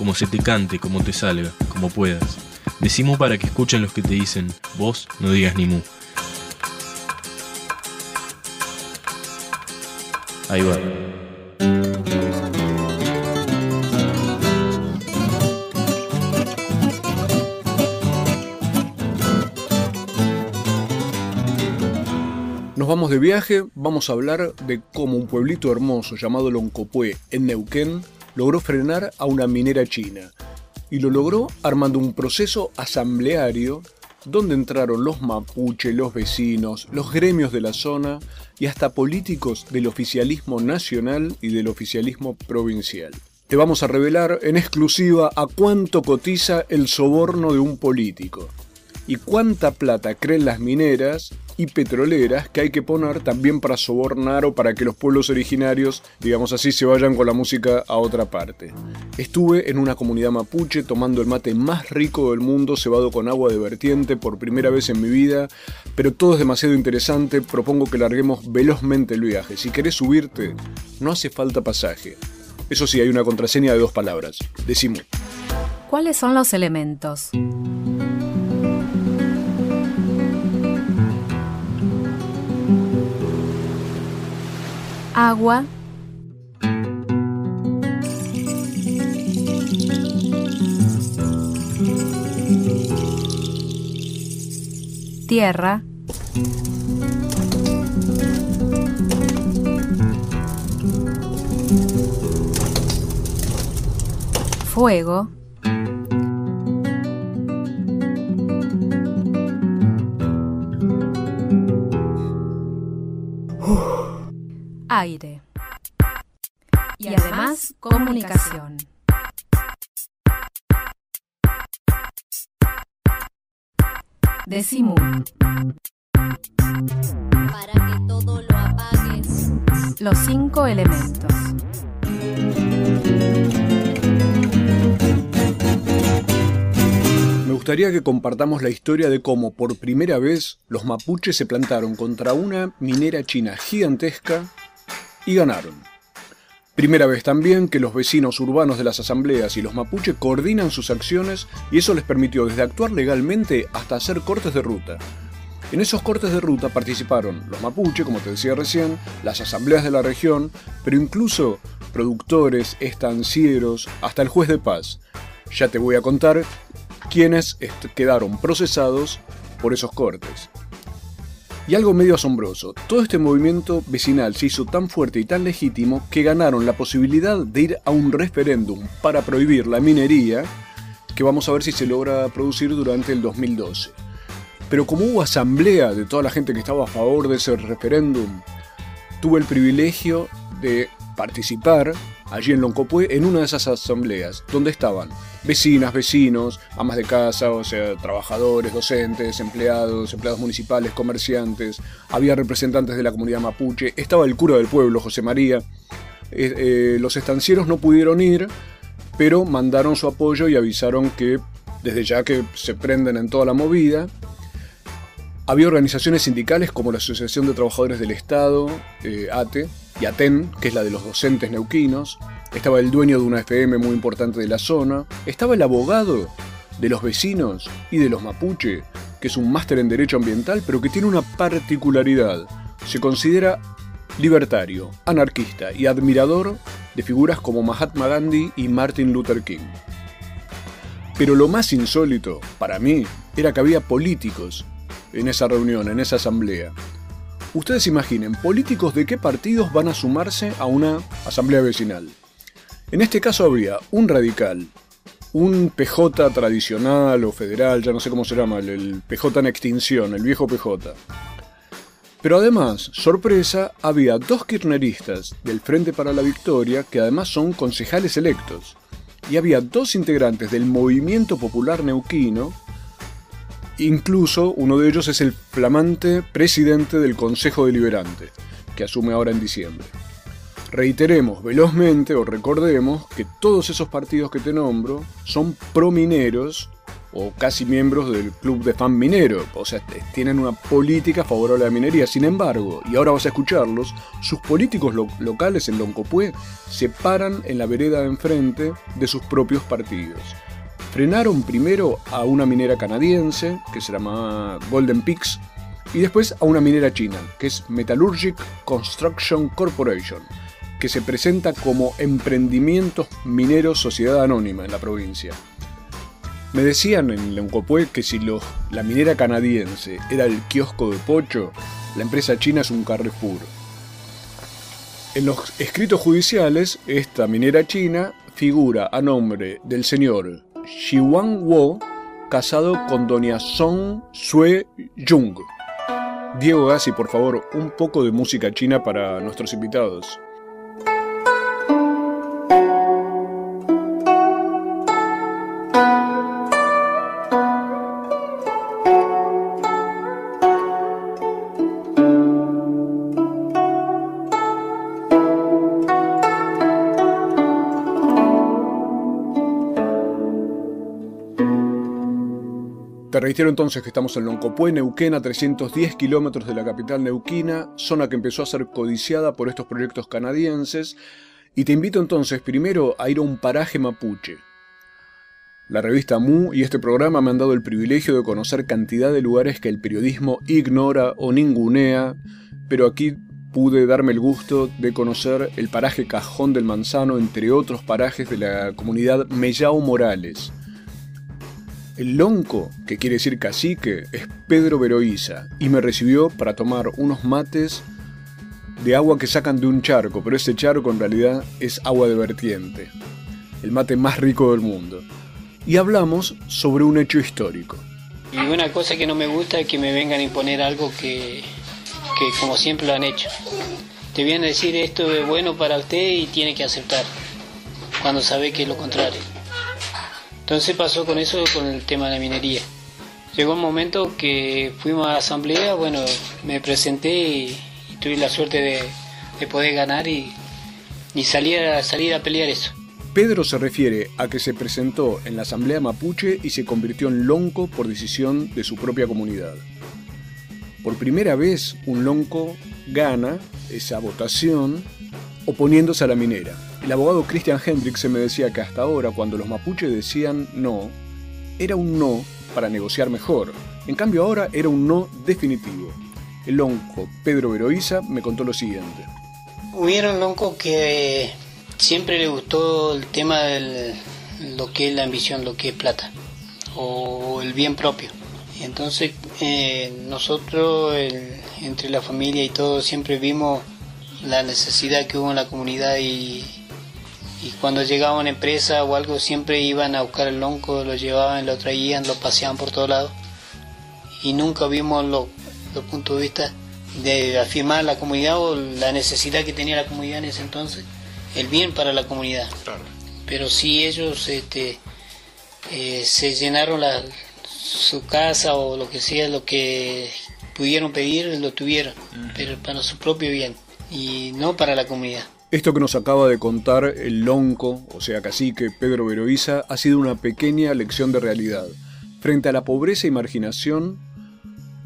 como se te cante, como te salga, como puedas. Decimu para que escuchen los que te dicen, vos no digas ni mu. Ahí va. Nos vamos de viaje, vamos a hablar de cómo un pueblito hermoso llamado Loncopué, en Neuquén, logró frenar a una minera china. Y lo logró armando un proceso asambleario donde entraron los mapuche, los vecinos, los gremios de la zona y hasta políticos del oficialismo nacional y del oficialismo provincial. Te vamos a revelar en exclusiva a cuánto cotiza el soborno de un político y cuánta plata creen las mineras y petroleras que hay que poner también para sobornar o para que los pueblos originarios, digamos así, se vayan con la música a otra parte. Estuve en una comunidad mapuche tomando el mate más rico del mundo, cebado con agua de vertiente por primera vez en mi vida, pero todo es demasiado interesante, propongo que larguemos velozmente el viaje. Si querés subirte, no hace falta pasaje. Eso sí, hay una contraseña de dos palabras. Decimos. ¿Cuáles son los elementos? Agua, tierra, fuego, aire. Y además comunicación. Decimu. Para que todo lo apagues. Los cinco elementos. Me gustaría que compartamos la historia de cómo por primera vez los mapuches se plantaron contra una minera china gigantesca y ganaron. Primera vez también que los vecinos urbanos de las asambleas y los mapuche coordinan sus acciones y eso les permitió desde actuar legalmente hasta hacer cortes de ruta. En esos cortes de ruta participaron los mapuche, como te decía recién, las asambleas de la región, pero incluso productores, estancieros, hasta el juez de paz. Ya te voy a contar quiénes quedaron procesados por esos cortes. Y algo medio asombroso, todo este movimiento vecinal se hizo tan fuerte y tan legítimo que ganaron la posibilidad de ir a un referéndum para prohibir la minería, que vamos a ver si se logra producir durante el 2012. Pero como hubo asamblea de toda la gente que estaba a favor de ese referéndum, tuve el privilegio de participar allí en Loncopué en una de esas asambleas, donde estaban vecinas, vecinos, amas de casa, o sea, trabajadores, docentes, empleados, empleados municipales, comerciantes, había representantes de la comunidad mapuche, estaba el cura del pueblo, José María. Eh, eh, los estancieros no pudieron ir, pero mandaron su apoyo y avisaron que desde ya que se prenden en toda la movida. Había organizaciones sindicales como la Asociación de Trabajadores del Estado, eh, ATE, y ATEN, que es la de los docentes neuquinos, estaba el dueño de una FM muy importante de la zona, estaba el abogado de los vecinos y de los mapuche, que es un máster en Derecho Ambiental, pero que tiene una particularidad. Se considera libertario, anarquista y admirador de figuras como Mahatma Gandhi y Martin Luther King. Pero lo más insólito, para mí, era que había políticos en esa reunión, en esa asamblea. Ustedes imaginen, políticos de qué partidos van a sumarse a una asamblea vecinal. En este caso había un radical, un PJ tradicional o federal, ya no sé cómo se llama, el PJ en extinción, el viejo PJ. Pero además, sorpresa, había dos kirchneristas del Frente para la Victoria que además son concejales electos. y había dos integrantes del movimiento popular neuquino, incluso uno de ellos es el flamante presidente del Consejo Deliberante, que asume ahora en diciembre. Reiteremos velozmente o recordemos que todos esos partidos que te nombro son promineros o casi miembros del club de fan minero, o sea, tienen una política favorable a la minería. Sin embargo, y ahora vas a escucharlos, sus políticos locales en Loncopué se paran en la vereda de enfrente de sus propios partidos. Frenaron primero a una minera canadiense, que se llama Golden Peaks, y después a una minera china, que es Metallurgic Construction Corporation, que se presenta como Emprendimientos Mineros Sociedad Anónima en la provincia. Me decían en Loncopué que si la minera canadiense era el kiosco de Pocho, la empresa china es un Carrefour. En los escritos judiciales, esta minera china figura a nombre del señor Xiwan Wo, casado con doña Song Sue Jung. Diego Gassi, por favor, un poco de música china para nuestros invitados. Entonces que estamos en Loncopué, Neuquén, a 310 kilómetros de la capital neuquina, zona que empezó a ser codiciada por estos proyectos canadienses, y te invito entonces primero a ir a un paraje mapuche. La revista Mu y este programa me han dado el privilegio de conocer cantidad de lugares que el periodismo ignora o ningunea, pero aquí pude darme el gusto de conocer el paraje Cajón del Manzano, entre otros parajes de la comunidad Mellao Morales, el lonco, que quiere decir cacique, es Pedro Veroiza y me recibió para tomar unos mates de agua que sacan de un charco, pero ese charco en realidad es agua de vertiente, el mate más rico del mundo. Y hablamos sobre un hecho histórico. Y una cosa que no me gusta es que me vengan a imponer algo que, que como siempre lo han hecho. Te vienen a decir esto es bueno para usted y tiene que aceptar, cuando sabe que es lo contrario. Entonces pasó con eso, con el tema de la minería. Llegó un momento que fuimos a la asamblea, bueno, me presenté y, tuve la suerte de, poder ganar y, salir, a, salir a pelear eso. Pedro se refiere a que se presentó en la asamblea mapuche y se convirtió en lonco por decisión de su propia comunidad. Por primera vez un lonco gana esa votación oponiéndose a la minera. El abogado Christian Hendricks me decía que hasta ahora, cuando los mapuches decían no, era un no para negociar mejor. En cambio ahora era un no definitivo. El lonco Pedro Veroiza me contó lo siguiente. Hubieron que siempre le gustó el tema de lo que es la ambición, lo que es plata, o el bien propio. Entonces eh, nosotros, entre la familia y todo, siempre vimos la necesidad que hubo en la comunidad y y cuando llegaba una empresa o algo siempre iban a buscar el lonco, lo llevaban, lo traían, lo paseaban por todos lados. Y nunca vimos los puntos de vista de afirmar la comunidad o la necesidad que tenía la comunidad en ese entonces, el bien para la comunidad. Pero si ellos este, eh, se llenaron la, su casa o lo que sea, lo que pudieron pedir, lo tuvieron, pero para su propio bien y no para la comunidad. Esto que nos acaba de contar el lonco, o sea cacique Pedro Veroiza, ha sido una pequeña lección de realidad. Frente a la pobreza y marginación,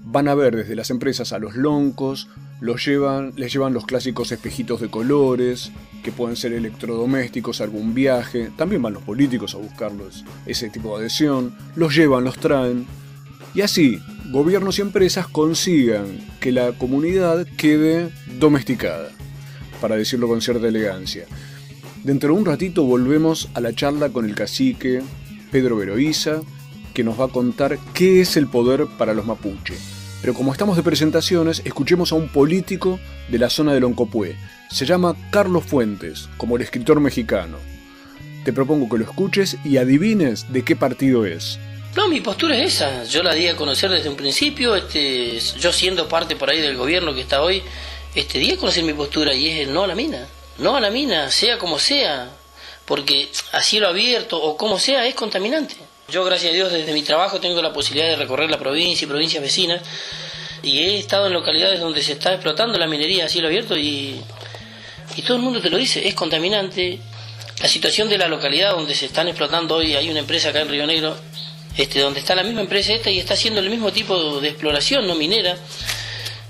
van a ver desde las empresas a los loncos, los llevan, les llevan los clásicos espejitos de colores, que pueden ser electrodomésticos, algún viaje, también van los políticos a buscarlos, ese tipo de adhesión, los llevan, los traen, y así gobiernos y empresas consigan que la comunidad quede domesticada para decirlo con cierta elegancia. Dentro de un ratito volvemos a la charla con el cacique Pedro Veroiza, que nos va a contar qué es el poder para los mapuche. Pero como estamos de presentaciones, escuchemos a un político de la zona de Loncopué. Se llama Carlos Fuentes, como el escritor mexicano. Te propongo que lo escuches y adivines de qué partido es. No, mi postura es esa. Yo la di a conocer desde un principio. Este, yo siendo parte por ahí del gobierno que está hoy, este día conocer mi postura y es el no a la mina. No a la mina, sea como sea. porque a cielo abierto o como sea es contaminante. Yo, gracias a Dios, desde mi trabajo tengo la posibilidad de recorrer la provincia y provincias vecinas y he estado en localidades donde se está explotando la minería a cielo abierto y, y todo el mundo te lo dice, es contaminante. La situación de la localidad donde se están explotando hoy, hay una empresa acá en Río Negro, este, donde está la misma empresa esta y está haciendo el mismo tipo de exploración no minera.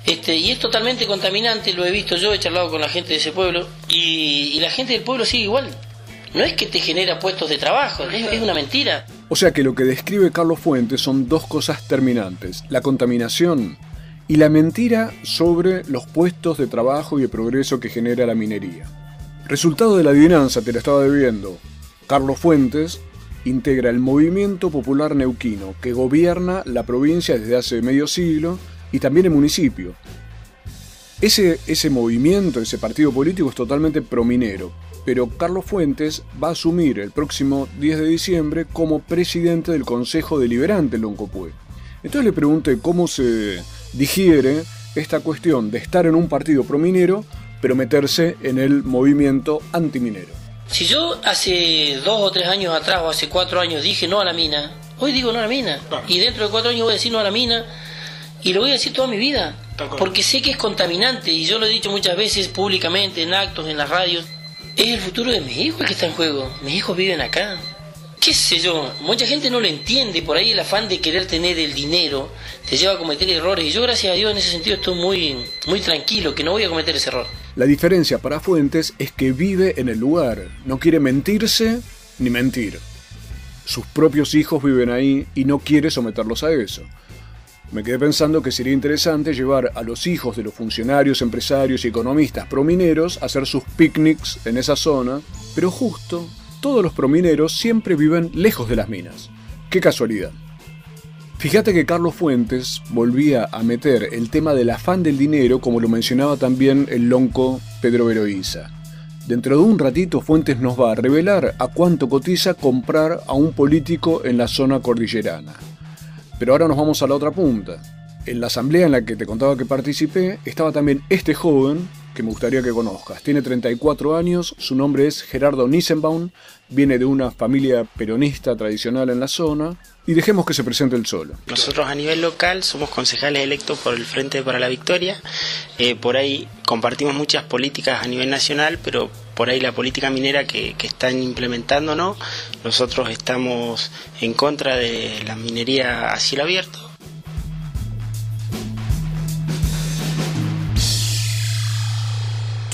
Este, y es totalmente contaminante, lo he visto yo, he charlado con la gente de ese pueblo y, la gente del pueblo sigue igual. No es que te genera puestos de trabajo, es, una mentira. O sea que lo que describe Carlos Fuentes son dos cosas terminantes, la contaminación y la mentira sobre los puestos de trabajo y de progreso que genera la minería. Resultado de la adivinanza, te la estaba debiendo. Carlos Fuentes integra el movimiento popular neuquino que gobierna la provincia desde hace medio siglo y también el municipio. Ese, ese movimiento, ese partido político es totalmente prominero, pero Carlos Fuentes va a asumir el próximo 10 de diciembre como presidente del Consejo Deliberante en Loncopué. Entonces le pregunté cómo se digiere esta cuestión de estar en un partido prominero, pero meterse en el movimiento antiminero. Si yo hace dos o tres años atrás o hace cuatro años dije no a la mina, hoy digo no a la mina. Y dentro de cuatro años voy a decir no a la mina y lo voy a decir toda mi vida. Porque sé que es contaminante y yo lo he dicho muchas veces públicamente, en actos, en las radios. Es el futuro de mis hijos el que está en juego. Mis hijos viven acá. ¿Qué sé yo? Mucha gente no lo entiende. Por ahí el afán de querer tener el dinero te lleva a cometer errores. Y yo, gracias a Dios, en ese sentido estoy muy, muy tranquilo, que no voy a cometer ese error. La diferencia para Fuentes es que vive en el lugar, no quiere mentirse ni mentir. Sus propios hijos viven ahí y no quiere someterlos a eso. Me quedé pensando que sería interesante llevar a los hijos de los funcionarios, empresarios y economistas promineros a hacer sus picnics en esa zona, pero justo todos los promineros siempre viven lejos de las minas. Qué casualidad. Fíjate que Carlos Fuentes volvía a meter el tema del afán del dinero como lo mencionaba también el lonco Pedro Veroiza. Dentro de un ratito Fuentes nos va a revelar a cuánto cotiza comprar a un político en la zona cordillerana. Pero ahora nos vamos a la otra punta. En la asamblea en la que te contaba que participé estaba también este joven que me gustaría que conozcas. Tiene 34 años, su nombre es Gerardo Nissenbaum, viene de una familia peronista tradicional en la zona, y dejemos que se presente el solo. Nosotros a nivel local somos concejales electos por el Frente para la Victoria, eh, por ahí compartimos muchas políticas a nivel nacional, pero por ahí la política minera que, están implementando no, nosotros estamos en contra de la minería a cielo abierto,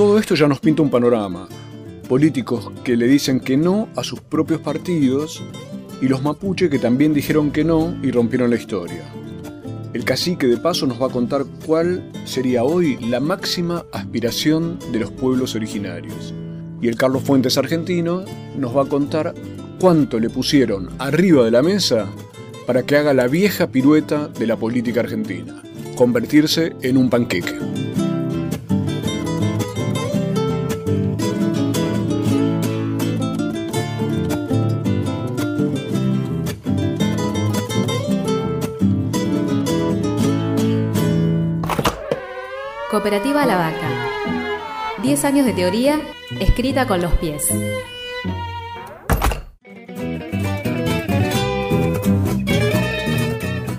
Todo esto ya nos pinta un panorama. Políticos que le dicen que no a sus propios partidos y los mapuche que también dijeron que no y rompieron la historia. El cacique de paso nos va a contar cuál sería hoy la máxima aspiración de los pueblos originarios. Y el Carlos Fuentes argentino nos va a contar cuánto le pusieron arriba de la mesa para que haga la vieja pirueta de la política argentina, convertirse en un panqueque. Cooperativa La Vaca. 10 años de teoría escrita con los pies.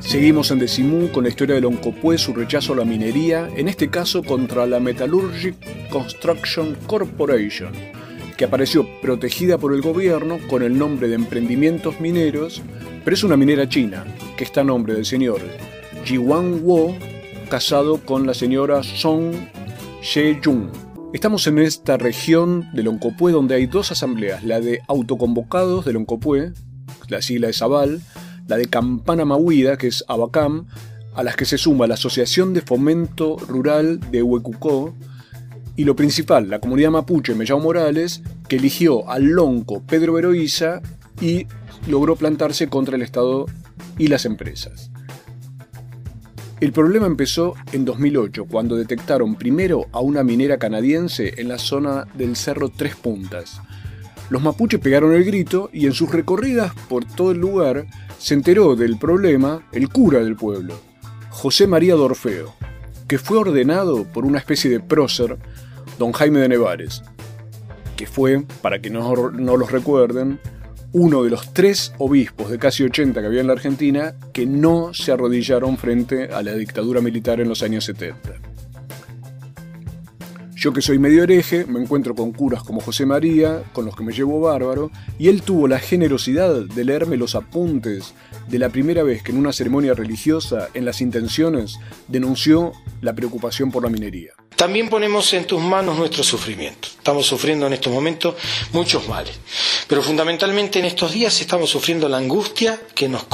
Seguimos en Decimú con la historia del Oncopué, su rechazo a la minería, en este caso contra la Metallurgic Construction Corporation, que apareció protegida por el gobierno con el nombre de Emprendimientos Mineros, pero es una minera china, que está a nombre del señor Jiwan Wo, casado con la señora Song She-jung. Estamos en esta región del Oncopué donde hay dos asambleas, la de autoconvocados del Oncopué, la sigla es Aval, la de Campana Mahuida, que es Abacam, a las que se suma la Asociación de Fomento Rural de Huecucó, y lo principal, la comunidad mapuche Mellao Morales, que eligió al lonco Pedro Veroiza y logró plantarse contra el Estado y las empresas. El problema empezó en 2008, cuando detectaron primero a una minera canadiense en la zona del Cerro Tres Puntas. Los mapuches pegaron el grito y en sus recorridas por todo el lugar se enteró del problema el cura del pueblo, José María Dorfeo, que fue ordenado por una especie de prócer, don Jaime de Nevares, que fue, para que no, no los recuerden, uno de los tres obispos de casi 80 que había en la Argentina que no se arrodillaron frente a la dictadura militar en los años 70. Yo que soy medio hereje, me encuentro con curas como José María, con los que me llevo bárbaro, y él tuvo la generosidad de leerme los apuntes de la primera vez que en una ceremonia religiosa, en las intenciones, denunció la preocupación por la minería. También ponemos en tus manos nuestro sufrimiento. Estamos sufriendo en estos momentos muchos males. Pero fundamentalmente en estos días estamos sufriendo la angustia que nos,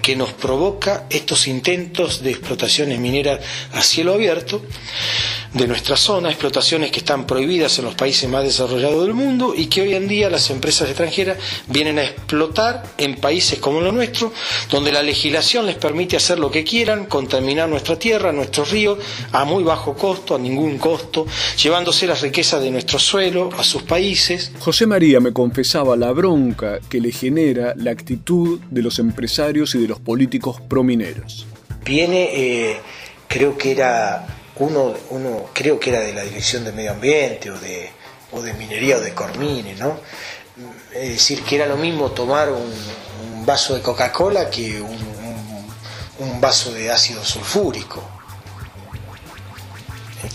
que nos provoca estos intentos de explotaciones mineras a cielo abierto de nuestra zona, que están prohibidas en los países más desarrollados del mundo y que hoy en día las empresas extranjeras vienen a explotar en países como lo nuestro, donde la legislación les permite hacer lo que quieran, contaminar nuestra tierra, nuestros ríos, a muy bajo costo, a ningún costo, llevándose las riquezas de nuestro suelo a sus países. José María me confesaba la bronca que le genera la actitud de los empresarios y de los políticos promineros. Viene, eh, creo que era uno, uno creo que era de la Dirección de Medio Ambiente o de, o de Minería o de Cormine, ¿no? Es decir, que era lo mismo tomar un, vaso de Coca-Cola que un, un, vaso de ácido sulfúrico.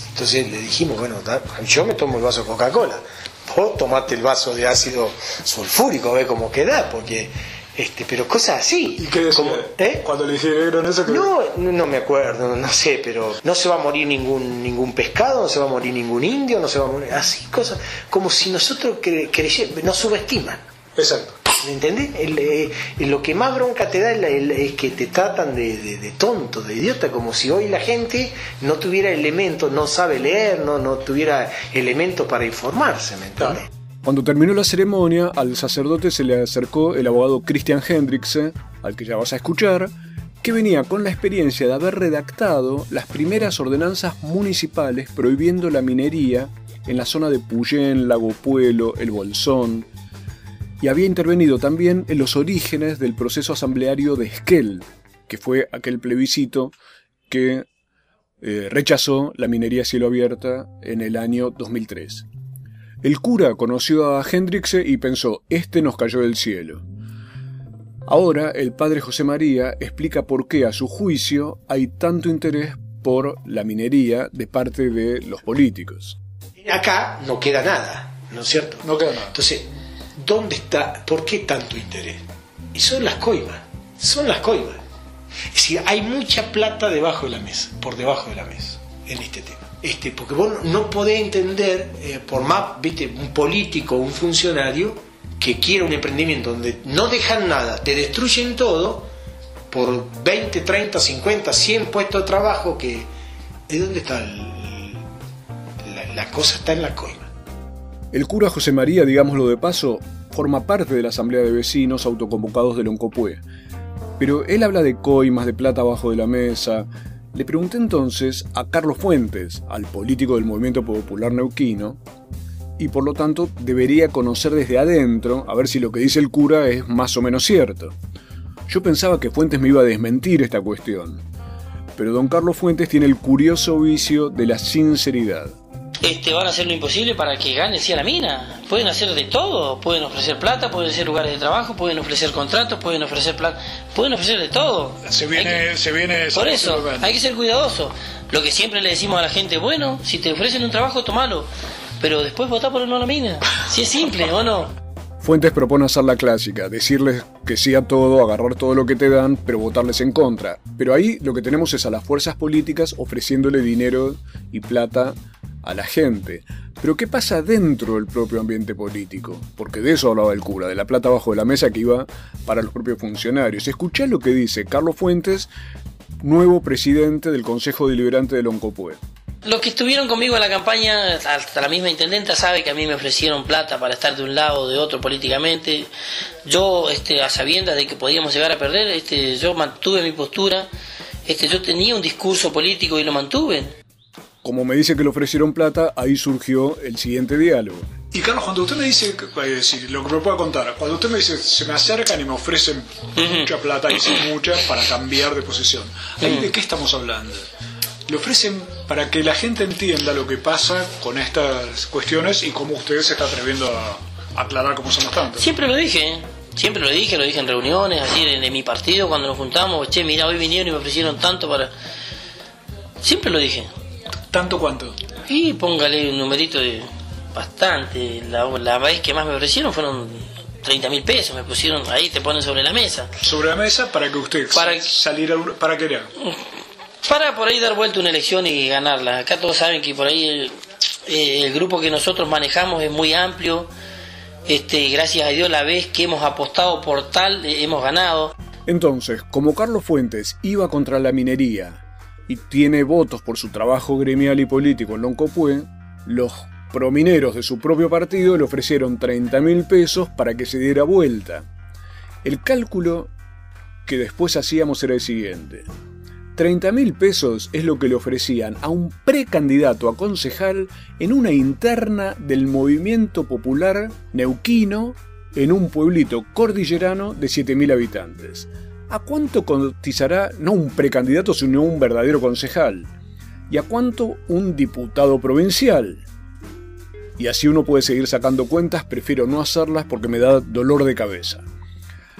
Entonces le dijimos, bueno, yo me tomo el vaso de Coca-Cola, vos tomate el vaso de ácido sulfúrico, ve cómo queda, porque este, pero cosas así. ¿Y qué decía? ¿eh? Cuando le dijeron eso. No, no me acuerdo, no sé, pero no se va a morir ningún ningún pescado, no se va a morir ningún indio, no se va a morir. Así, cosas. Como si nosotros creyéramos, nos subestiman. Exacto. ¿Me entendés? Eh, lo que más bronca te da es, que te tratan de, tonto, de idiota, como si hoy la gente no tuviera elementos, no sabe leer, no, no tuviera elementos para informarse, ¿me entendés? Cuando terminó la ceremonia, al sacerdote se le acercó el abogado Christian Hendrickse, al que ya vas a escuchar, que venía con la experiencia de haber redactado las primeras ordenanzas municipales prohibiendo la minería en la zona de Puyén, Lago Puelo, El Bolsón, y había intervenido también en los orígenes del proceso asambleario de Esquel, que fue aquel plebiscito que eh, rechazó la minería a cielo abierta en el año 2003. El cura conoció a Hendrixe y pensó, este nos cayó del cielo. Ahora el padre José María explica por qué a su juicio hay tanto interés por la minería de parte de los políticos. Acá no queda nada, ¿no es cierto? No queda nada. Entonces, ¿dónde está? ¿Por qué tanto interés? Y son las coimas, son las coimas. Es decir, hay mucha plata debajo de la mesa, por debajo de la mesa, en este tema. Este, porque vos no podés entender, eh, por más, viste, un político, un funcionario, que quiere un emprendimiento donde no dejan nada, te destruyen todo, por 20, 30, 50, 100 puestos de trabajo, que... ¿De dónde está la, cosa? Está en la coima. El cura José María, digámoslo de paso, forma parte de la asamblea de vecinos autoconvocados de Loncopue. Pero él habla de coimas, de plata abajo de la mesa, le pregunté entonces a Carlos Fuentes, al político del Movimiento Popular Neuquino, y por lo tanto debería conocer desde adentro a ver si lo que dice el cura es más o menos cierto. Yo pensaba que Fuentes me iba a desmentir esta cuestión, pero don Carlos Fuentes tiene el curioso vicio de la sinceridad este, van a hacer lo imposible para que gane sí a la mina. Pueden hacer de todo, pueden ofrecer plata, pueden hacer lugares de trabajo, pueden ofrecer contratos, pueden ofrecer plata, pueden ofrecer de todo. Se viene, se viene. Por eso, hay que ser cuidadoso. Lo que siempre le decimos a la gente, bueno, si te ofrecen un trabajo, tomalo, pero después votá por no a la mina. Si es simple, ¿o no? Fuentes propone hacer la clásica, decirles que sí a todo, agarrar todo lo que te dan, pero votarles en contra. Pero ahí lo que tenemos es a las fuerzas políticas ofreciéndole dinero y plata a la gente. Pero ¿qué pasa dentro del propio ambiente político? Porque de eso hablaba el cura, de la plata bajo de la mesa que iba para los propios funcionarios. Escuchá lo que dice Carlos Fuentes, nuevo presidente del Consejo Deliberante del Oncopue. Los que estuvieron conmigo en la campaña, hasta la misma intendenta sabe que a mí me ofrecieron plata para estar de un lado o de otro políticamente. Yo, este, a sabiendas de que podíamos llegar a perder, este, yo mantuve mi postura. Este, yo tenía un discurso político y lo mantuve. Como me dice que le ofrecieron plata, ahí surgió el siguiente diálogo. Y Carlos, cuando usted me dice, decir, lo que me pueda contar, cuando usted me dice, se me acercan y me ofrecen mucha plata y sin mucha para cambiar de posición, ¿ahí de qué estamos hablando? ¿Le ofrecen para que la gente entienda lo que pasa con estas cuestiones y cómo usted se está atreviendo a aclarar cómo somos tantos. Siempre lo dije, siempre lo dije, lo dije en reuniones, así de, de mi partido, cuando nos juntamos, che, mira, hoy vinieron y me ofrecieron tanto para... Siempre lo dije. ¿Tanto cuánto? Y póngale un numerito de bastante. La, la vez que más me ofrecieron fueron 30 mil pesos, me pusieron ahí, te ponen sobre la mesa. Sobre la mesa para que usted Para- saliera, para querer. Para por ahí dar vuelta una elección y ganarla. Acá todos saben que por ahí el, eh, el grupo que nosotros manejamos es muy amplio. Este, gracias a Dios la vez que hemos apostado por tal eh, hemos ganado. Entonces, como Carlos Fuentes iba contra la minería y tiene votos por su trabajo gremial y político en Loncopué, los promineros de su propio partido le ofrecieron 30 mil pesos para que se diera vuelta. El cálculo que después hacíamos era el siguiente. 30 mil pesos es lo que le ofrecían a un precandidato a concejal en una interna del movimiento popular neuquino en un pueblito cordillerano de 7.000 habitantes. ¿A cuánto cotizará no un precandidato sino un verdadero concejal? ¿Y a cuánto un diputado provincial? Y así uno puede seguir sacando cuentas, prefiero no hacerlas porque me da dolor de cabeza.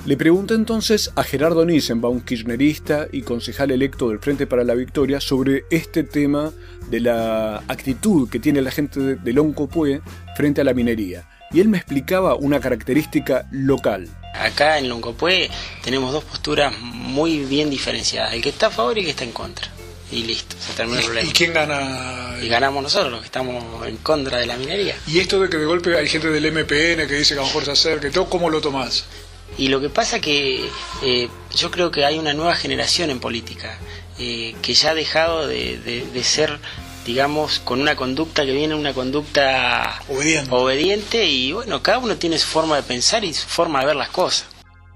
Le pregunté entonces a Gerardo Nissenbaum, kirchnerista y concejal electo del Frente para la Victoria, sobre este tema de la actitud que tiene la gente de, Loncopué frente a la minería. Y él me explicaba una característica local. Acá en Loncopué tenemos dos posturas muy bien diferenciadas, el que está a favor y el que está en contra. Y listo, se terminó el problema. ¿Y quién gana? Y ganamos nosotros, los que estamos en contra de la minería. Y esto de que de golpe hay gente del MPN que dice que a lo mejor se acerca y todo, ¿cómo lo tomás? Y lo que pasa que eh, yo creo que hay una nueva generación en política eh, que ya ha dejado de, de- de ser, digamos, con una conducta que viene una conducta Obediente. obediente y bueno, cada uno tiene su forma de pensar y su forma de ver las cosas.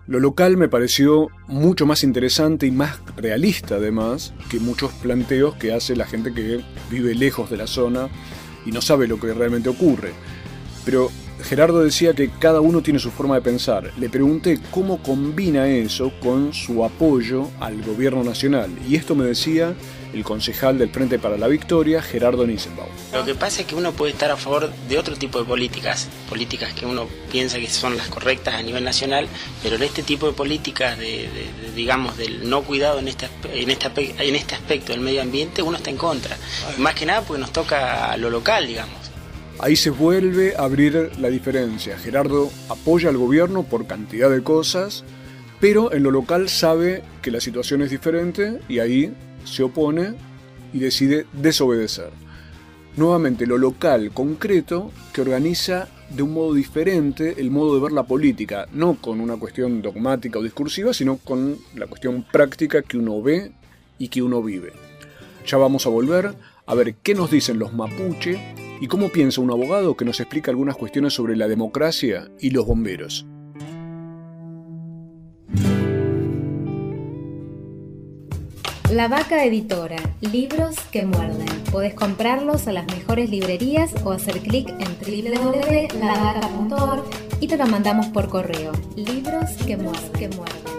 Lo local me pareció mucho más interesante y más realista además que muchos planteos que hace la gente que vive lejos de la zona y no sabe lo que realmente ocurre. Pero Gerardo decía que cada uno tiene su forma de pensar. Le pregunté cómo combina eso con su apoyo al gobierno nacional. Y esto me decía el concejal del Frente para la Victoria, Gerardo Nissenbaum. Lo que pasa es que uno puede estar a favor de otro tipo de políticas, políticas que uno piensa que son las correctas a nivel nacional, pero en este tipo de políticas, de, de- de, digamos, del no cuidado en este, en, este, en este aspecto del medio ambiente, uno está en contra. Más que nada porque nos toca lo local, digamos. Ahí se vuelve a abrir la diferencia. Gerardo apoya al gobierno por cantidad de cosas, pero en lo local sabe que la situación es diferente y ahí se opone y decide desobedecer. Nuevamente, lo local concreto que organiza de un modo diferente el modo de ver la política, no con una cuestión dogmática o discursiva, sino con la cuestión práctica que uno ve y que uno vive. Ya vamos a volver a ver qué nos dicen los mapuche y cómo piensa un abogado que nos explica algunas cuestiones sobre la democracia y los bomberos. La Vaca Editora, libros que muerden. Podés comprarlos a las mejores librerías o hacer clic en www.lavaca.org y te lo mandamos por correo. Libros que muerden.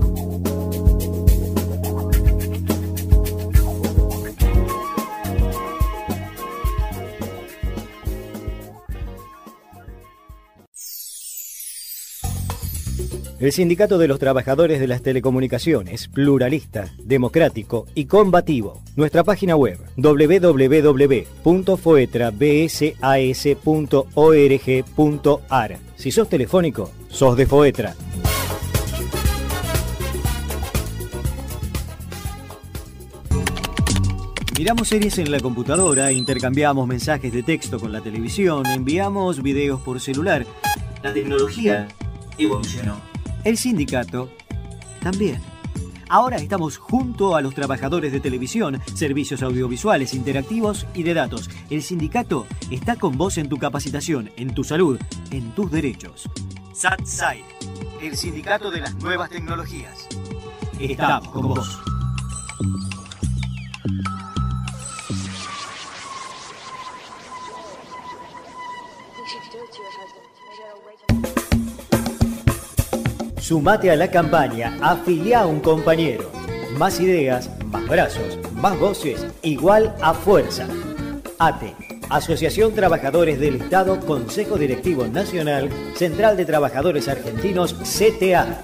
El Sindicato de los Trabajadores de las Telecomunicaciones, pluralista, democrático y combativo. Nuestra página web www.foetrabsas.org.ar. Si sos telefónico, sos de Foetra. Miramos series en la computadora, intercambiamos mensajes de texto con la televisión, enviamos videos por celular. La tecnología evolucionó. El sindicato también. Ahora estamos junto a los trabajadores de televisión, servicios audiovisuales, interactivos y de datos. El sindicato está con vos en tu capacitación, en tu salud, en tus derechos. SATSAI, el sindicato de las nuevas tecnologías. Estamos con vos. Sumate a la campaña, afilia a un compañero. Más ideas, más brazos, más voces, igual a fuerza. ATE, Asociación Trabajadores del Estado, Consejo Directivo Nacional, Central de Trabajadores Argentinos, CTA.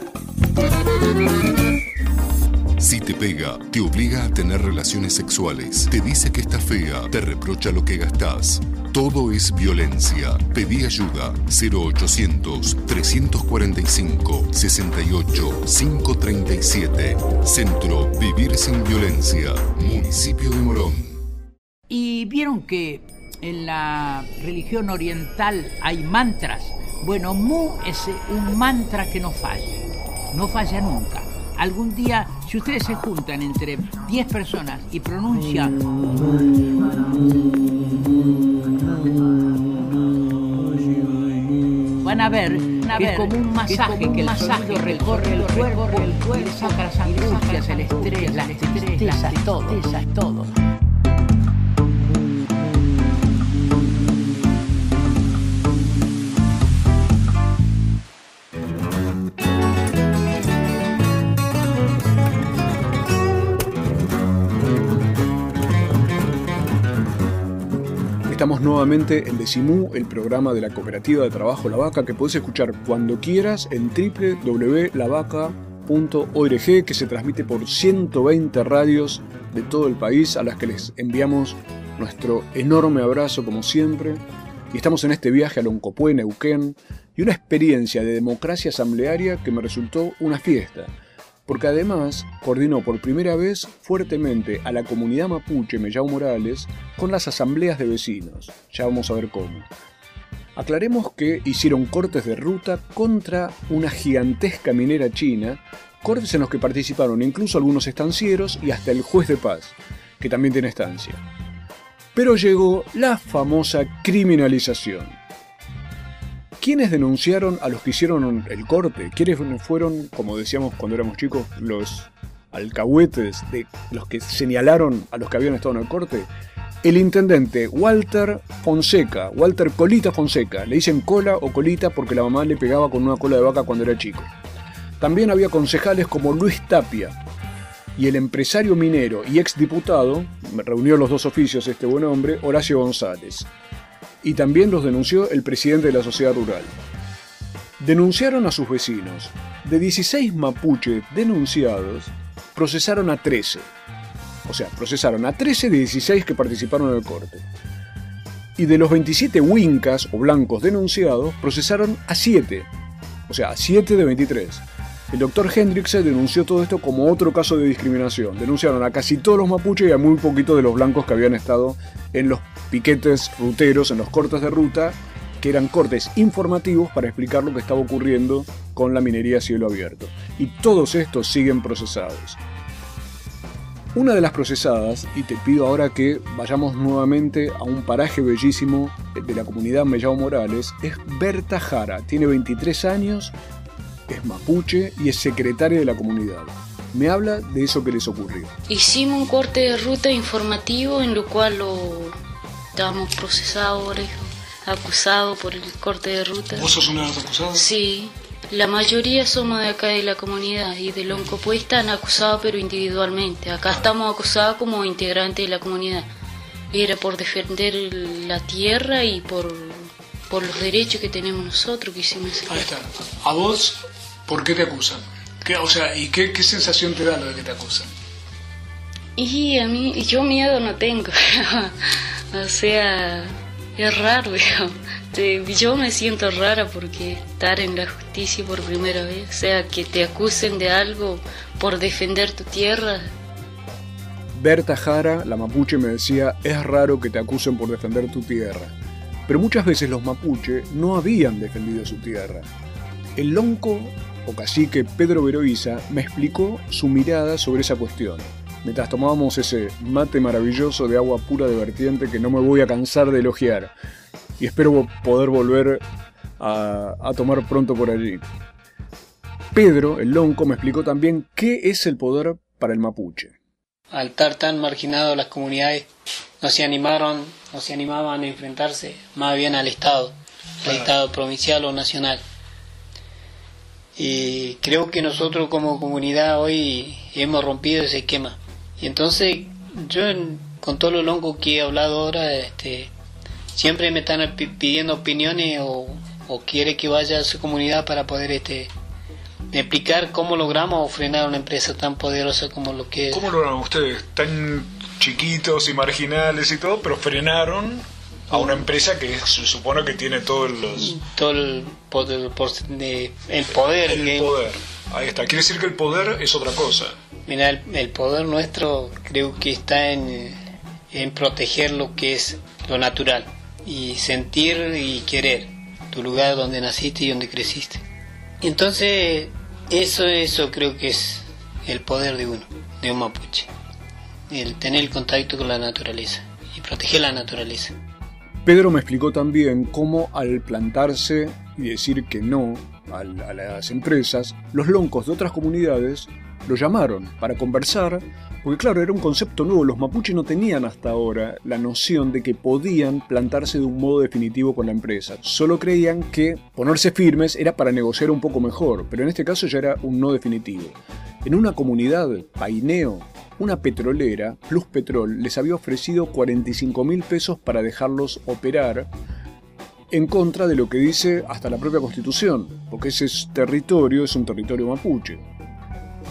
Si te pega, te obliga a tener relaciones sexuales, te dice que está fea, te reprocha lo que gastás. Todo es violencia. Pedí ayuda 0800 345 68 537. Centro Vivir sin Violencia. Municipio de Morón. Y vieron que en la religión oriental hay mantras. Bueno, Mu es un mantra que no falla. No falla nunca algún día, si ustedes se juntan entre 10 personas y pronuncian van a ver que es como un masaje, que el masaje recorre el cuerpo, el cuerpo, saca las angustias, el estrés, las tristezas, todo, todo. Nuevamente en Decimú, el programa de la Cooperativa de Trabajo La Vaca, que puedes escuchar cuando quieras en www.lavaca.org, que se transmite por 120 radios de todo el país, a las que les enviamos nuestro enorme abrazo como siempre. Y estamos en este viaje a Loncopué, Neuquén, y una experiencia de democracia asamblearia que me resultó una fiesta porque además coordinó por primera vez fuertemente a la comunidad mapuche Mellao Morales con las asambleas de vecinos. Ya vamos a ver cómo. Aclaremos que hicieron cortes de ruta contra una gigantesca minera china, cortes en los que participaron incluso algunos estancieros y hasta el juez de paz, que también tiene estancia. Pero llegó la famosa criminalización. ¿Quiénes denunciaron a los que hicieron el corte? ¿Quiénes fueron, como decíamos cuando éramos chicos, los alcahuetes de los que señalaron a los que habían estado en el corte? El intendente Walter Fonseca, Walter Colita Fonseca, le dicen cola o colita porque la mamá le pegaba con una cola de vaca cuando era chico. También había concejales como Luis Tapia y el empresario minero y exdiputado, reunió los dos oficios este buen hombre, Horacio González y también los denunció el presidente de la sociedad rural. Denunciaron a sus vecinos. De 16 mapuches denunciados, procesaron a 13. O sea, procesaron a 13 de 16 que participaron en el corte. Y de los 27 wincas o blancos denunciados, procesaron a 7. O sea, a 7 de 23. El doctor Hendrickse denunció todo esto como otro caso de discriminación. Denunciaron a casi todos los mapuches y a muy poquito de los blancos que habían estado en los piquetes ruteros, en los cortes de ruta, que eran cortes informativos para explicar lo que estaba ocurriendo con la minería a cielo abierto. Y todos estos siguen procesados. Una de las procesadas, y te pido ahora que vayamos nuevamente a un paraje bellísimo de la comunidad Mellao Morales, es Berta Jara. Tiene 23 años, es mapuche y es secretaria de la comunidad. Me habla de eso que les ocurrió. Hicimos un corte de ruta informativo en lo cual lo estábamos procesados, acusados por el corte de ruta. ¿Vos sos una de las acusadas? Sí, la mayoría somos de acá de la comunidad y de Loncopué están acusados pero individualmente. Acá estamos acusados como integrantes de la comunidad. Era por defender la tierra y por, por los derechos que tenemos nosotros que hicimos ese Ahí está. ¿A vos por qué te acusan? ¿Qué, o sea, ¿y qué, qué sensación te da lo de que te acusan? Y a mí, yo miedo no tengo. O sea, es raro, Yo me siento rara porque estar en la justicia por primera vez, o sea, que te acusen de algo por defender tu tierra. Berta Jara, la mapuche, me decía, es raro que te acusen por defender tu tierra. Pero muchas veces los mapuche no habían defendido su tierra. El lonco o cacique Pedro Veroiza me explicó su mirada sobre esa cuestión. Mientras tomábamos ese mate maravilloso de agua pura de vertiente que no me voy a cansar de elogiar. Y espero poder volver a, a tomar pronto por allí. Pedro, el lonco, me explicó también qué es el poder para el mapuche. Al estar tan marginados las comunidades, no se animaron, no se animaban a enfrentarse más bien al Estado, al Estado provincial o nacional. Y creo que nosotros como comunidad hoy hemos rompido ese esquema. Y entonces yo con todo lo longo que he hablado ahora, este, siempre me están pidiendo opiniones o, o quiere que vaya a su comunidad para poder este, explicar cómo logramos frenar una empresa tan poderosa como lo que es. ¿Cómo lograron ustedes? Tan chiquitos y marginales y todo, pero frenaron a una empresa que se supone que tiene todos los... Todo el poder. de- el poder. El que- poder. Ahí está. Quiere decir que el poder es otra cosa. Mira, el, el poder nuestro creo que está en, en proteger lo que es lo natural y sentir y querer tu lugar donde naciste y donde creciste. Entonces, eso, eso creo que es el poder de uno, de un mapuche. El tener el contacto con la naturaleza y proteger la naturaleza. Pedro me explicó también cómo al plantarse y decir que no a las empresas, los loncos de otras comunidades lo llamaron para conversar, porque claro, era un concepto nuevo, los mapuches no tenían hasta ahora la noción de que podían plantarse de un modo definitivo con la empresa, solo creían que ponerse firmes era para negociar un poco mejor, pero en este caso ya era un no definitivo. En una comunidad, Paineo, una petrolera, Plus Petrol, les había ofrecido 45 mil pesos para dejarlos operar en contra de lo que dice hasta la propia constitución, porque ese es- territorio es un territorio mapuche.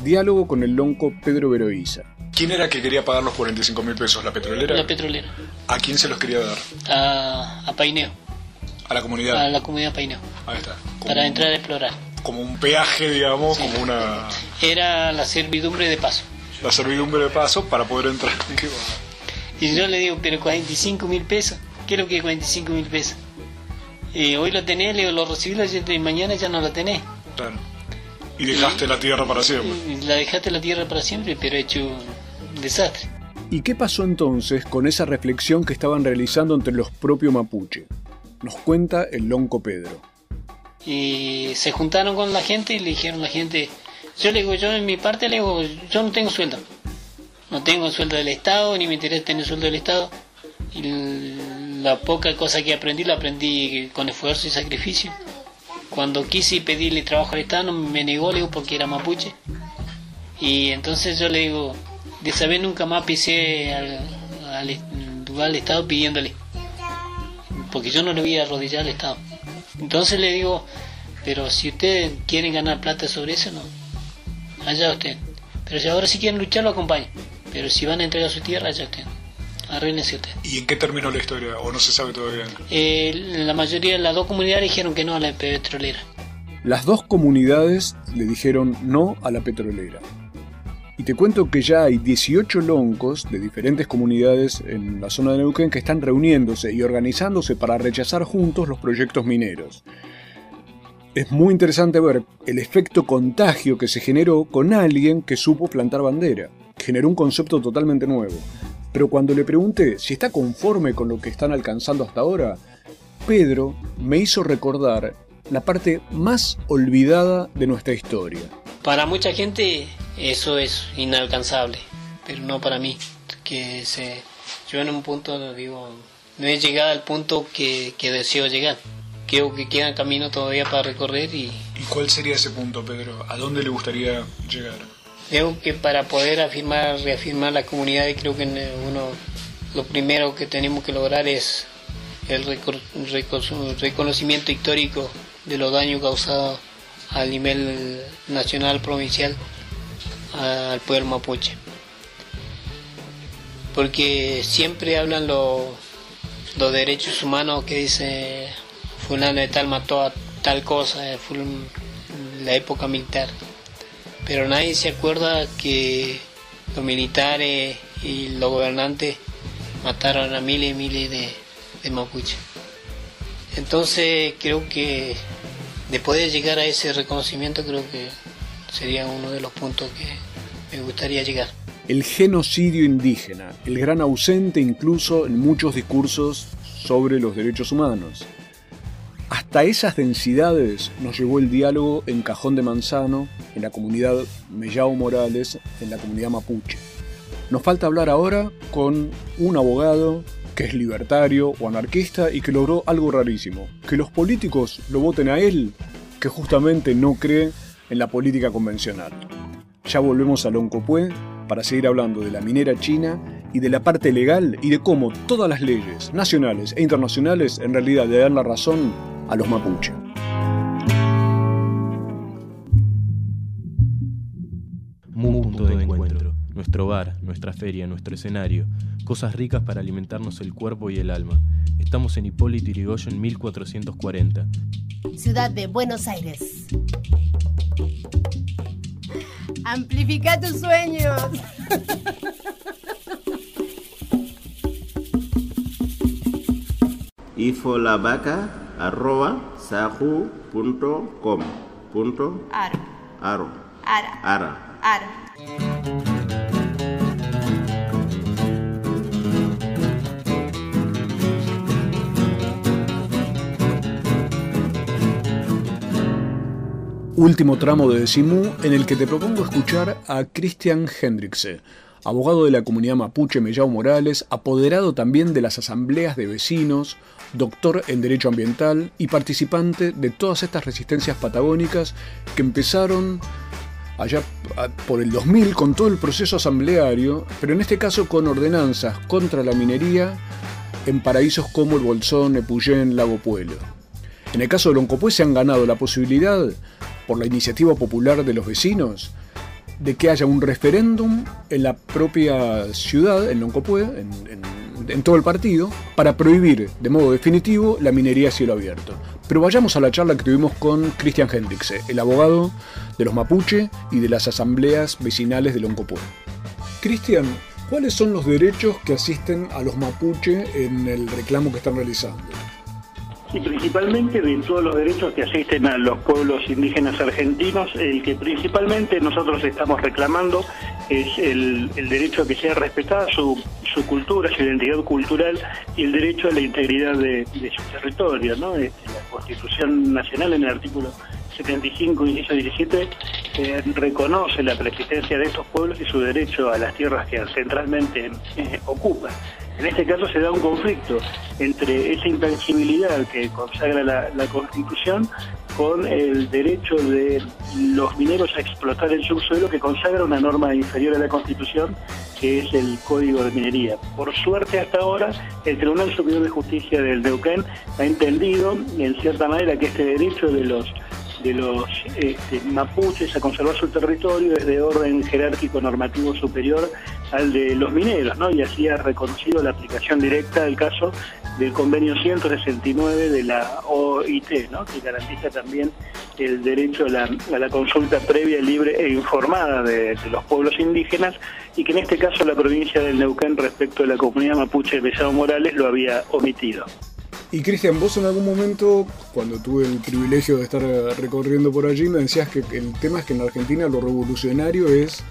Diálogo con el lonco Pedro Veroiza. ¿Quién era que quería pagar los 45 mil pesos? ¿La petrolera? La petrolera. ¿A quién se los quería dar? A, a Paineo, A la comunidad. a la comunidad Paineo, Ahí está. Como, para entrar a explorar. como un peaje, digamos, como una Era la servidumbre de paso. La servidumbre de paso para poder entrar. Y yo le digo, pero 45 mil pesos, ¿qué es lo que es 45 mil pesos? Eh, hoy lo tenés, le digo, lo recibí ayer y mañana ya no lo tenés. Claro. Y dejaste la tierra para siempre. Y La dejaste la tierra para siempre, pero he hecho un desastre. ¿Y qué pasó entonces con esa reflexión que estaban realizando entre los propios mapuche? Nos cuenta el lonco Pedro. Y se juntaron con la gente y le dijeron a la gente, yo le digo, yo en mi parte le digo, yo no tengo sueldo. No tengo sueldo del Estado, ni me interesa tener sueldo del Estado. Y la poca cosa que aprendí, la aprendí con esfuerzo y sacrificio. Cuando quise pedirle trabajo al Estado, me negó, le digo, porque era mapuche. Y entonces yo le digo, de saber nunca más pisé al, al del Estado pidiéndole. Porque yo no le voy a arrodillar al Estado. Entonces le digo, pero si ustedes quieren ganar plata sobre eso, no. Allá usted. Pero si ahora si quieren luchar, lo acompaño. Pero si van a entregar su tierra, allá usted. Arréglese usted. ¿Y en qué terminó la historia? ¿O no se sabe todavía? Eh, la mayoría de las dos comunidades dijeron que no a la petrolera. Las dos comunidades le dijeron no a la petrolera. Y te cuento que ya hay 18 loncos de diferentes comunidades en la zona de Neuquén que están reuniéndose y organizándose para rechazar juntos los proyectos mineros. Es muy interesante ver el efecto contagio que se generó con alguien que supo plantar bandera. Generó un concepto totalmente nuevo. Pero cuando le pregunté si está conforme con lo que están alcanzando hasta ahora, Pedro me hizo recordar la parte más olvidada de nuestra historia. Para mucha gente eso es inalcanzable, pero no para mí. Que se, yo en un punto digo, no he llegado al punto que, que deseo llegar. Creo que queda camino todavía para recorrer y ¿Y cuál sería ese punto, Pedro? ¿A dónde le gustaría llegar? creo que para poder afirmar, reafirmar la comunidad, creo que uno, lo primero que tenemos que lograr es el recor- recor- reconocimiento histórico de los daños causados a nivel nacional, provincial, al pueblo mapuche. Porque siempre hablan los los derechos humanos que dice fulano de tal mató a tal cosa, eh, fue la época militar. Pero nadie se acuerda que los militares y los gobernantes mataron a miles y miles de, de mapuches. Entonces creo que de poder llegar a ese reconocimiento creo que sería uno de los puntos que me gustaría llegar. El genocidio indígena, el gran ausente incluso en muchos discursos sobre los derechos humanos. Hasta esas densidades nos llevó el diálogo en Cajón de Manzano, en la comunidad Mellao Morales, en la comunidad mapuche. Nos falta hablar ahora con un abogado que es libertario o anarquista y que logró algo rarísimo, que los políticos lo voten a él, que justamente no cree en la política convencional. Ya volvemos a Loncopué para seguir hablando de la minera china y de la parte legal y de cómo todas las leyes nacionales e internacionales en realidad le dan la razón a los mapuche. Mu punto de encuentro, nuestro bar, nuestra feria, nuestro escenario, cosas ricas para alimentarnos el cuerpo y el alma. Estamos en Hipólito Yrigoyen 1440. Ciudad de Buenos Aires. Amplifica tus sueños. Ifolabaca arroba sahu.com punto Aro. aro Ara. ara Ara. Último tramo de Decimú en el que te propongo escuchar a Christian Hendrickse, abogado de la comunidad mapuche Mellao Morales, apoderado también de las asambleas de vecinos, doctor en Derecho Ambiental y participante de todas estas resistencias patagónicas que empezaron allá por el 2000 con todo el proceso asambleario, pero en este caso con ordenanzas contra la minería en paraísos como el Bolsón, Epuyén, Lago Pueblo. En el caso de Loncopué se han ganado la posibilidad, por la iniciativa popular de los vecinos, de que haya un referéndum en la propia ciudad, en Loncopué, en, todo el partido, para prohibir de modo definitivo la minería a cielo abierto. Pero vayamos a la charla que tuvimos con Christian Hendrickse, el abogado de los mapuche y de las asambleas vecinales de Loncopué. Cristian, ¿cuáles son los derechos que asisten a los mapuche en el reclamo que están realizando? Y principalmente de todos los derechos que asisten a los pueblos indígenas argentinos, el que principalmente nosotros estamos reclamando es el, el derecho a que sea respetada su, su cultura, su identidad cultural y el derecho a la integridad de, su territorio. ¿no? Este, la Constitución Nacional en el artículo 75, inciso 17, eh, reconoce la preexistencia de estos pueblos y su derecho a las tierras que ancestralmente eh, ocupan. En este caso se da un conflicto entre esa intangibilidad que consagra la, Constitución con el derecho de los mineros a explotar el subsuelo que consagra una norma inferior a la Constitución, que es el Código de Minería. Por suerte hasta ahora, el Tribunal Superior de Justicia del Neuquén ha entendido, en cierta manera, que este derecho de los de los este, mapuches a conservar su territorio es de orden jerárquico normativo superior al de los mineros, ¿no? Y así ha reconocido la aplicación directa del caso del convenio 169 de la OIT, ¿no? Que garantiza también el derecho a la, a la consulta previa, libre e informada de, de los pueblos indígenas y que en este caso la provincia del Neuquén respecto a la comunidad mapuche de Bellado Morales lo había omitido. Y Cristian, vos en algún momento, cuando tuve el privilegio de estar recorriendo por allí, me decías que el tema es que en Argentina lo revolucionario es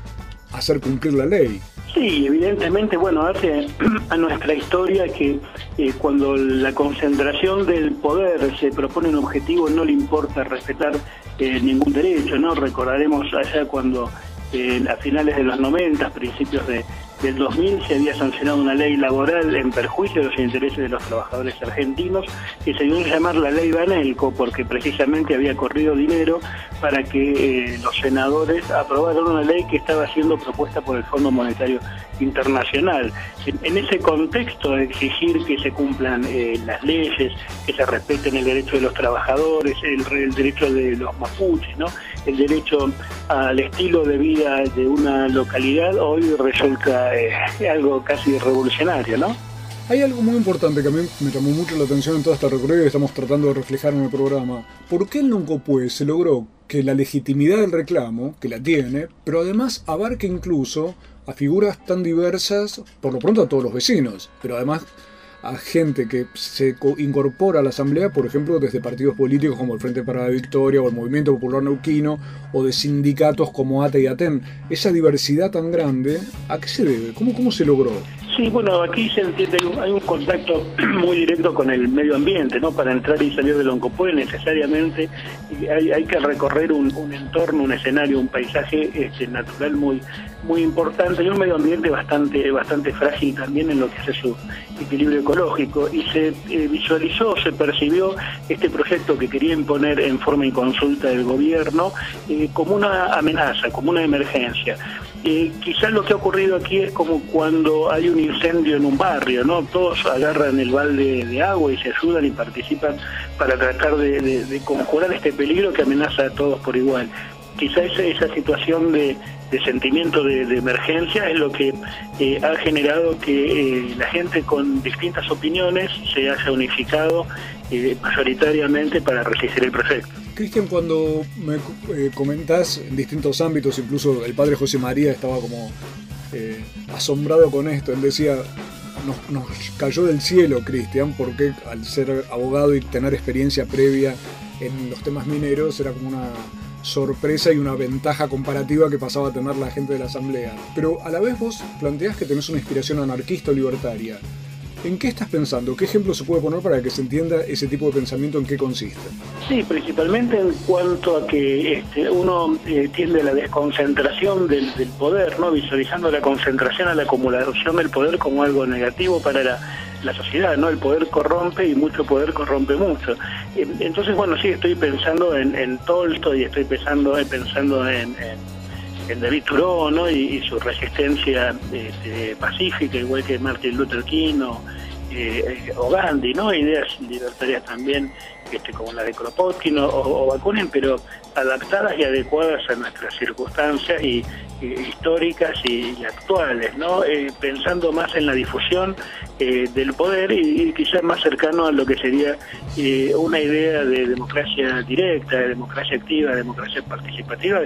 hacer cumplir la ley. Sí, evidentemente, bueno, hace a nuestra historia que eh, cuando la concentración del poder se propone un objetivo no le importa respetar eh, ningún derecho, ¿no? Recordaremos allá cuando eh, a finales de los 90, principios de, del 2000, se había sancionado una ley laboral en perjuicio de los intereses de los trabajadores argentinos, que se dio a llamar la ley Banelco, porque precisamente había corrido dinero para que eh, los senadores aprobaran una ley que estaba siendo propuesta por el Fondo Monetario Internacional. En, ese contexto, exigir que se cumplan eh, las leyes, que se respeten el derecho de los trabajadores, el, el derecho de los mapuches, ¿no? el derecho al estilo de vida de una localidad, hoy resulta eh, algo casi revolucionario, ¿no? Hay algo muy importante que a mí me llamó mucho la atención en toda esta recorrida que estamos tratando de reflejar en el programa. ¿Por qué en Loncopué se logró que la legitimidad del reclamo, que la tiene, pero además abarque incluso a figuras tan diversas, por lo pronto a todos los vecinos, pero además a gente que se co- incorpora a la asamblea, por ejemplo, desde partidos políticos como el Frente para la Victoria o el Movimiento Popular Neuquino o de sindicatos como ATE y ATEN. Esa diversidad tan grande, ¿a qué se debe? ¿Cómo, cómo se logró? Sí, bueno, aquí se entiende, hay un- contacto muy directo con el medio ambiente, ¿no? Para entrar y salir del Oncopuede necesariamente hay, hay que recorrer un, entorno, un escenario, un paisaje este, natural muy muy importante y un medio ambiente bastante bastante frágil también en lo que es su equilibrio ecológico y se eh, visualizó, se percibió este proyecto que quería imponer en forma inconsulta el gobierno eh, como una amenaza, como una emergencia. Quizás lo que ha ocurrido aquí es como cuando hay un incendio en un barrio, ¿no? Todos agarran el balde de agua y se ayudan y participan para tratar de- de conjurar este peligro que amenaza a todos por igual. Quizás esa, situación de, sentimiento de, emergencia es lo que eh, ha generado que eh, la gente con distintas opiniones se haya unificado eh, mayoritariamente para resistir el proyecto. Cristian, cuando me comentás en distintos ámbitos, incluso el padre José María estaba como asombrado con esto. Él decía, nos, nos cayó del cielo, Cristian, porque al ser abogado y tener experiencia previa en los temas mineros era como una sorpresa y una ventaja comparativa que pasaba a tener la gente de la asamblea. Pero a la vez vos planteás que tenés una inspiración anarquista o libertaria. ¿En qué estás pensando? ¿Qué ejemplo se puede poner para que se entienda ese tipo de pensamiento en qué consiste? Sí, principalmente en cuanto a que este, uno eh, tiende a la desconcentración del, del poder, no visualizando la concentración a la acumulación del poder como algo negativo para la, la sociedad, ¿no? El poder corrompe y mucho poder corrompe mucho. Entonces, bueno, sí, estoy pensando en, en Tolstoy, estoy pensando, pensando en, en en David Thoreau, ¿no? y, y su resistencia este, pacífica, igual que Martin Luther King o, eh, o Gandhi, ¿no? ideas libertarias también este, como la de Kropotkin o, o Bakunin, pero adaptadas y adecuadas a nuestras circunstancias y, históricas y, actuales, ¿no? Eh, pensando más en la difusión eh, del poder y, quizás más cercano a lo que sería eh, una idea de democracia directa, de democracia activa, de democracia participativa,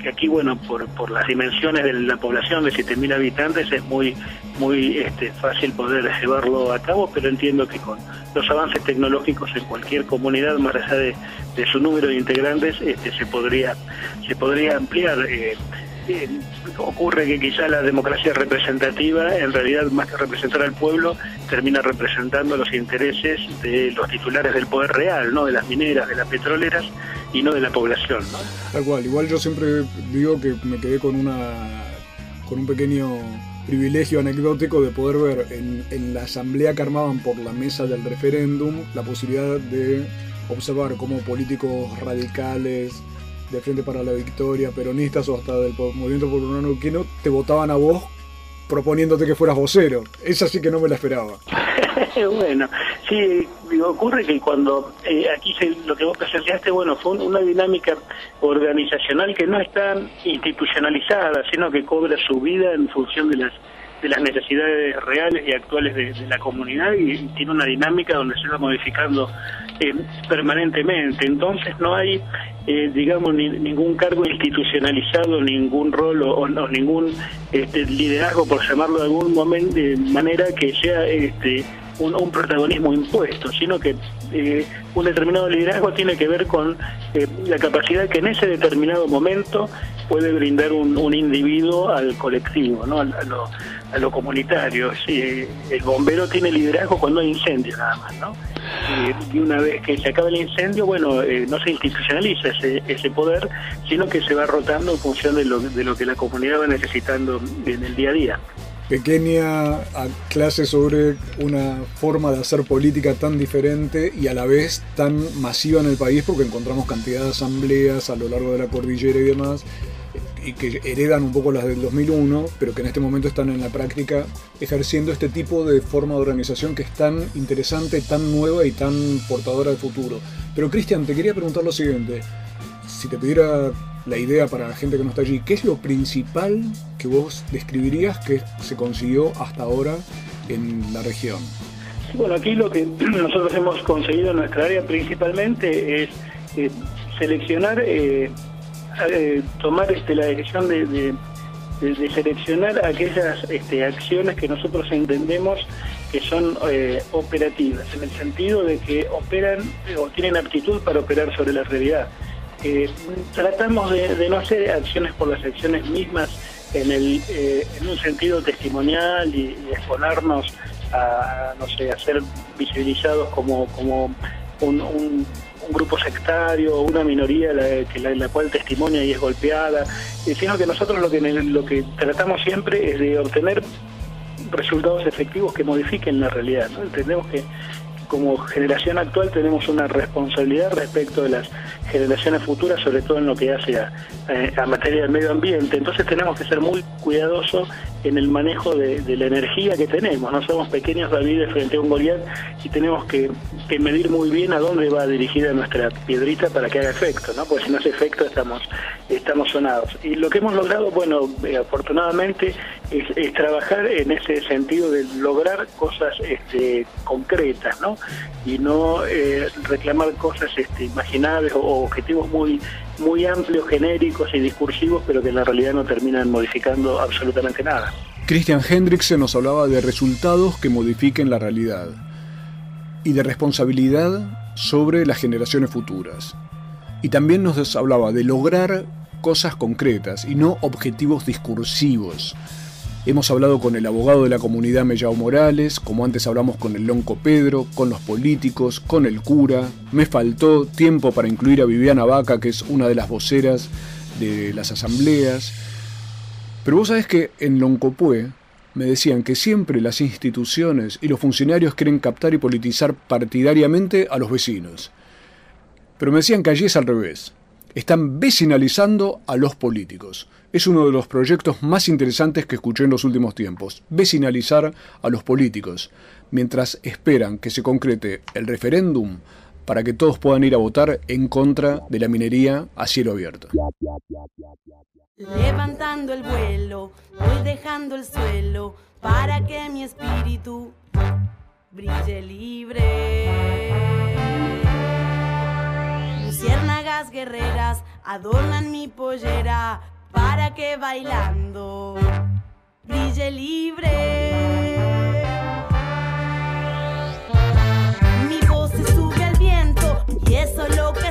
que aquí, bueno, por, las dimensiones de la población de 7.000 habitantes es muy muy este, fácil poder llevarlo a cabo, pero entiendo que con los avances tecnológicos en cualquier comunidad, más allá de, de su número de integrantes, este, se podría se podría ampliar. eh, eh, ocurre que quizá la democracia representativa, en realidad más que representar al pueblo, termina representando los intereses de los titulares del poder real, no de las mineras, de las petroleras y no de la población. ¿no? Cual, igual yo siempre digo que me quedé con una con un pequeño privilegio anecdótico de poder ver en la asamblea que armaban por la mesa del referéndum la posibilidad de observar cómo políticos radicales de Frente para la Victoria, peronistas o hasta del Movimiento Popular Neuquino te votaban a vos proponiéndote que fueras vocero. Esa sí que no me la esperaba. bueno, sí, ocurre que cuando eh, aquí se- lo que vos presenciaste, bueno, fue un- una dinámica organizacional que no está institucionalizada, sino que cobra su vida en función de las de las necesidades reales y actuales de, la comunidad y tiene una dinámica donde se va modificando eh, permanentemente. Entonces no hay, eh, digamos, ni- ningún cargo institucionalizado, ningún rol o, ningún este, liderazgo, por llamarlo de algún momento, manera que sea este, un, un protagonismo impuesto, sino que eh, un determinado liderazgo tiene que ver con eh, la capacidad que en ese determinado momento puede brindar un, un individuo al colectivo, ¿no? al- a, lo, a lo comunitario. Sí, el bombero tiene liderazgo cuando hay incendio nada más, ¿no? Y una vez que se acaba el incendio, bueno, eh, no se institucionaliza ese, ese poder, sino que se va rotando en función de lo, de lo que la comunidad va necesitando en el día a día. Pequeña clase sobre una forma de hacer política tan diferente y a la vez tan masiva en el país porque encontramos cantidad de asambleas a lo largo de la cordillera y demás y que heredan un poco las del 2001, pero que en este momento están en la práctica ejerciendo este tipo de forma de organización que es tan interesante, tan nueva y tan portadora del futuro. Pero Cristian, te quería preguntar lo siguiente. Si te pidiera la idea para la gente que no está allí, ¿qué es lo principal que vos describirías que se consiguió hasta ahora en la región? Bueno, aquí lo que nosotros hemos conseguido en nuestra área principalmente es eh, seleccionar, eh, eh, tomar este, la decisión de, de- seleccionar aquellas este, acciones que nosotros entendemos que son eh, operativas, en el sentido de que operan o tienen aptitud para operar sobre la realidad. Eh, tratamos de, no hacer acciones por las acciones mismas en, el, eh, en un sentido testimonial y, y exponernos a, no sé, a ser visibilizados como, como un- un grupo sectario una minoría la, que la, la cual testimonia y es golpeada, eh, sino que nosotros lo que, lo que tratamos siempre es de obtener resultados efectivos que modifiquen la realidad. ¿no? Entendemos que como generación actual tenemos una responsabilidad respecto de las generaciones futuras, sobre todo en lo que hace a, eh, materia del medio ambiente. Entonces tenemos que ser muy cuidadosos en el manejo de, la energía que tenemos. No somos pequeños David frente a un Goliat y tenemos que, que medir muy bien a dónde va dirigida nuestra piedrita para que haga efecto, ¿no? Porque si no hace efecto estamos, estamos sonados. Y lo que hemos logrado, bueno, eh, afortunadamente, es, es trabajar en ese sentido de lograr cosas este, concretas, ¿no? Y no eh, reclamar cosas este, imaginables o, o objetivos muy muy amplios, genéricos y discursivos, pero que en la realidad no terminan modificando absolutamente nada. Christian Hendriksen nos hablaba de resultados que modifiquen la realidad y de responsabilidad sobre las generaciones futuras. Y también nos hablaba de lograr cosas concretas y no objetivos discursivos. Hemos hablado con el abogado de la comunidad Mellao Morales, como antes hablamos con el Lonco Pedro, con los políticos, con el cura. Me faltó tiempo para incluir a Viviana Vaca, que es una de las voceras de las asambleas. Pero vos sabés que en Loncopue me decían que siempre las instituciones y los funcionarios quieren captar y politizar partidariamente a los vecinos. Pero me decían que allí es al revés. Están vecinalizando a los políticos. Es uno de los proyectos más interesantes que escuché en los últimos tiempos. Vecinalizar a los políticos, mientras esperan que se concrete el referéndum para que todos puedan ir a votar en contra de la minería a cielo abierto. Levantando el vuelo, voy dejando el suelo para que mi espíritu brille libre. Luciérnagas guerreras adornan mi pollera para que bailando brille libre. Mi voz se sube al viento y eso es lo que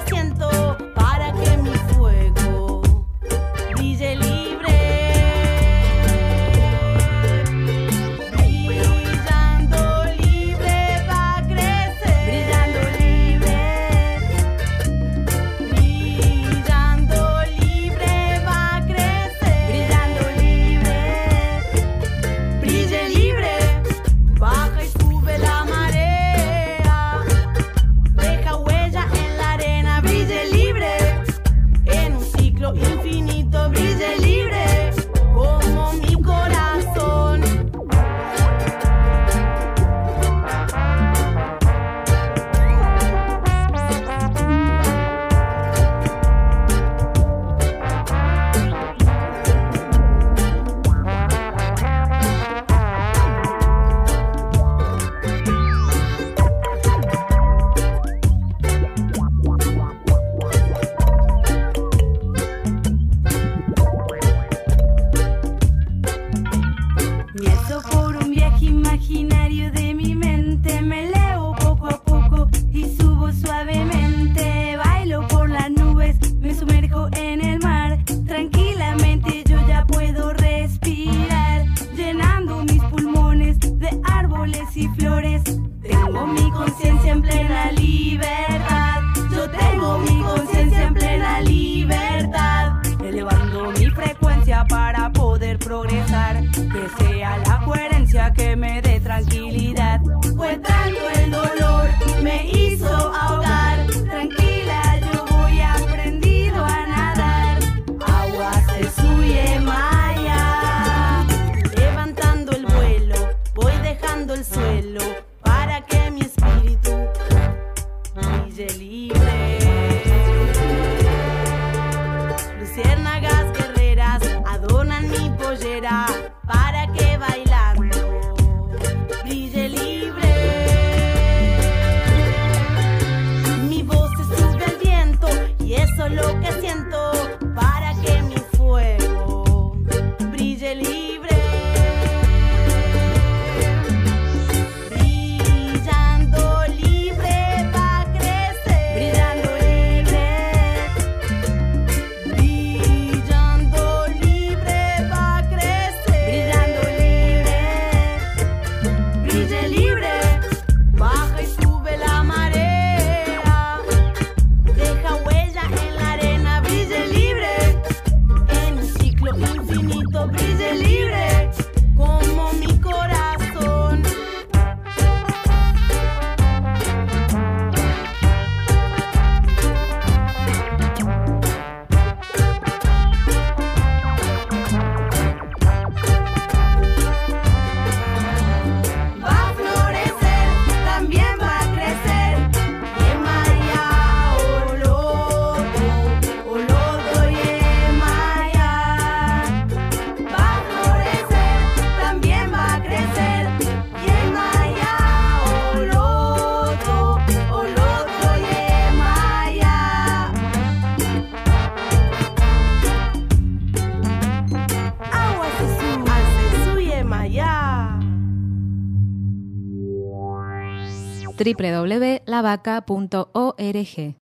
www.lavaca.org.